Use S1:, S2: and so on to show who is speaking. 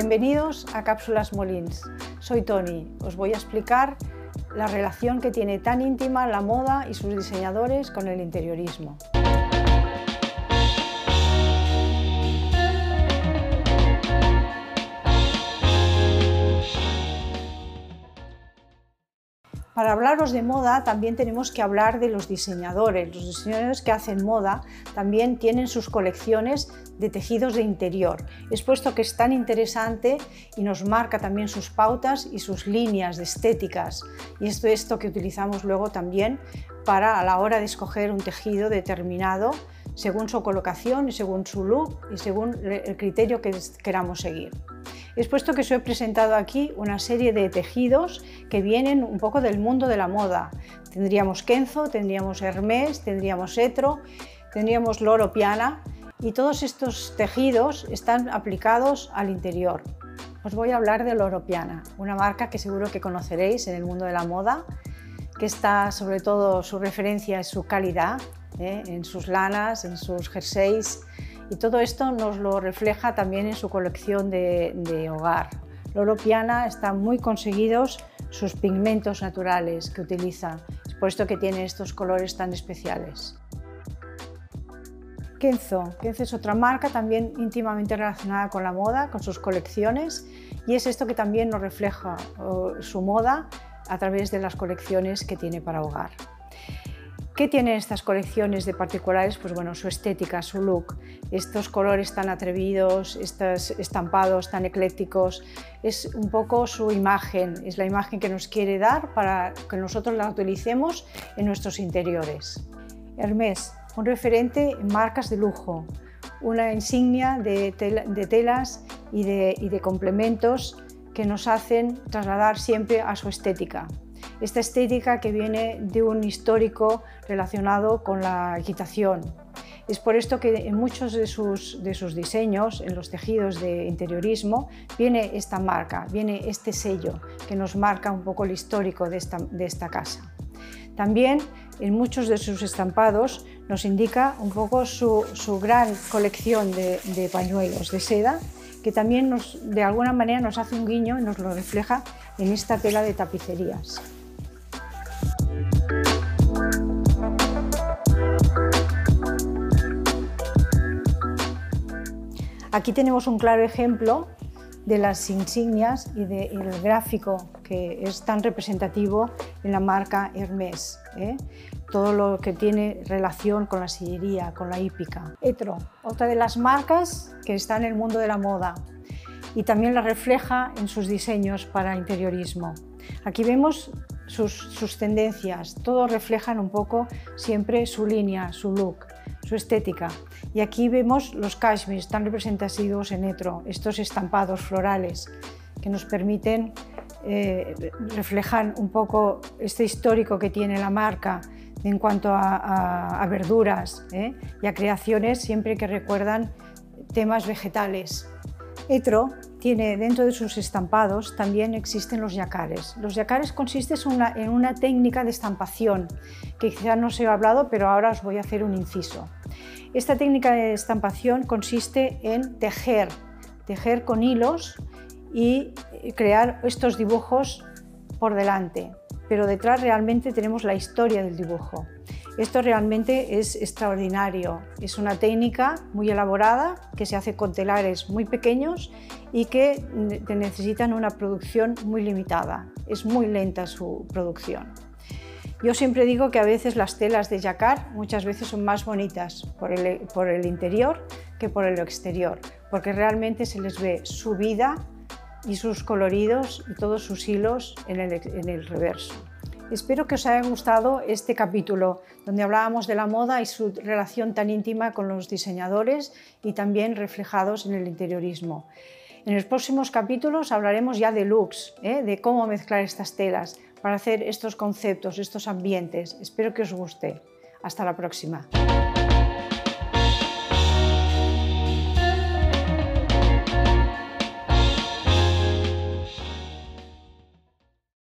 S1: Bienvenidos a Cápsulas Molins. Soy Tony. Os voy a explicar la relación que tiene tan íntima la moda y sus diseñadores con el interiorismo. Para hablaros de moda también tenemos que hablar de los diseñadores. Los diseñadores que hacen moda también tienen sus colecciones de tejidos de interior. Es puesto que es tan interesante y nos marca también sus pautas y sus líneas de estéticas. Y esto es esto que utilizamos luego también para a la hora de escoger un tejido determinado según su colocación y según su look y según el criterio que queramos seguir. Es puesto que os he presentado aquí una serie de tejidos que vienen un poco del mundo de la moda. Tendríamos Kenzo, tendríamos Hermès, tendríamos Etro, tendríamos Loro Piana y todos estos tejidos están aplicados al interior. Os voy a hablar de Loro Piana, una marca que seguro que conoceréis en el mundo de la moda, que está sobre todo su referencia es su calidad, ¿eh? en sus lanas, en sus jerseys y todo esto nos lo refleja también en su colección de, hogar. Loro Piana están muy conseguidos sus pigmentos naturales que utiliza, es por esto que tiene estos colores tan especiales. Kenzo. Kenzo es otra marca también íntimamente relacionada con la moda, con sus colecciones, y es esto que también nos refleja su moda a través de las colecciones que tiene para hogar. ¿Qué tienen estas colecciones de particulares? Pues bueno, su estética, su look, estos colores tan atrevidos, estos estampados tan eclécticos, es un poco su imagen, es la imagen que nos quiere dar para que nosotros la utilicemos en nuestros interiores. Hermès, un referente en marcas de lujo, una insignia de, telas y de complementos que nos hacen trasladar siempre a su estética esta estética que viene de un histórico relacionado con la equitación. Es por esto que en muchos de sus, de sus diseños, en los tejidos de interiorismo, viene esta marca, viene este sello que nos marca un poco el histórico de esta, de esta casa. También en muchos de sus estampados nos indica un poco su, su gran colección de, de, pañuelos de seda que también nos, de alguna manera nos hace un guiño y nos lo refleja en esta tela de tapicerías. Aquí tenemos un claro ejemplo de las insignias y del gráfico que es tan representativo en la marca Hermès. ¿eh? Todo lo que tiene relación con la sillería, con la hípica. Etro, otra de las marcas que está en el mundo de la moda y también la refleja en sus diseños para interiorismo. Aquí vemos sus, sus tendencias, todos reflejan un poco siempre su línea, su look su estética. Y aquí vemos los cashmeres tan representativos en Etro, estos estampados florales que nos permiten eh, reflejar un poco este histórico que tiene la marca en cuanto a, verduras ¿eh? y a creaciones siempre que recuerdan temas vegetales. Etro tiene dentro de sus estampados también existen los yacares. Los yacares consisten en una técnica de estampación que quizá no se ha hablado, pero ahora os voy a hacer un inciso. Esta técnica de estampación consiste en tejer, tejer con hilos y crear estos dibujos por delante, pero detrás realmente tenemos la historia del dibujo. Esto realmente es extraordinario. Es una técnica muy elaborada que se hace con telares muy pequeños y que necesitan una producción muy limitada. Es muy lenta su producción. Yo siempre digo que a veces las telas de jacquard muchas veces son más bonitas por el, interior que por el exterior, porque realmente se les ve su vida y sus coloridos y todos sus hilos en el reverso. Espero que os haya gustado este capítulo donde hablábamos de la moda y su relación tan íntima con los diseñadores y también reflejados en el interiorismo. En los próximos capítulos hablaremos ya de looks, ¿eh? de cómo mezclar estas telas para hacer estos conceptos, estos ambientes. Espero que os guste. Hasta la próxima.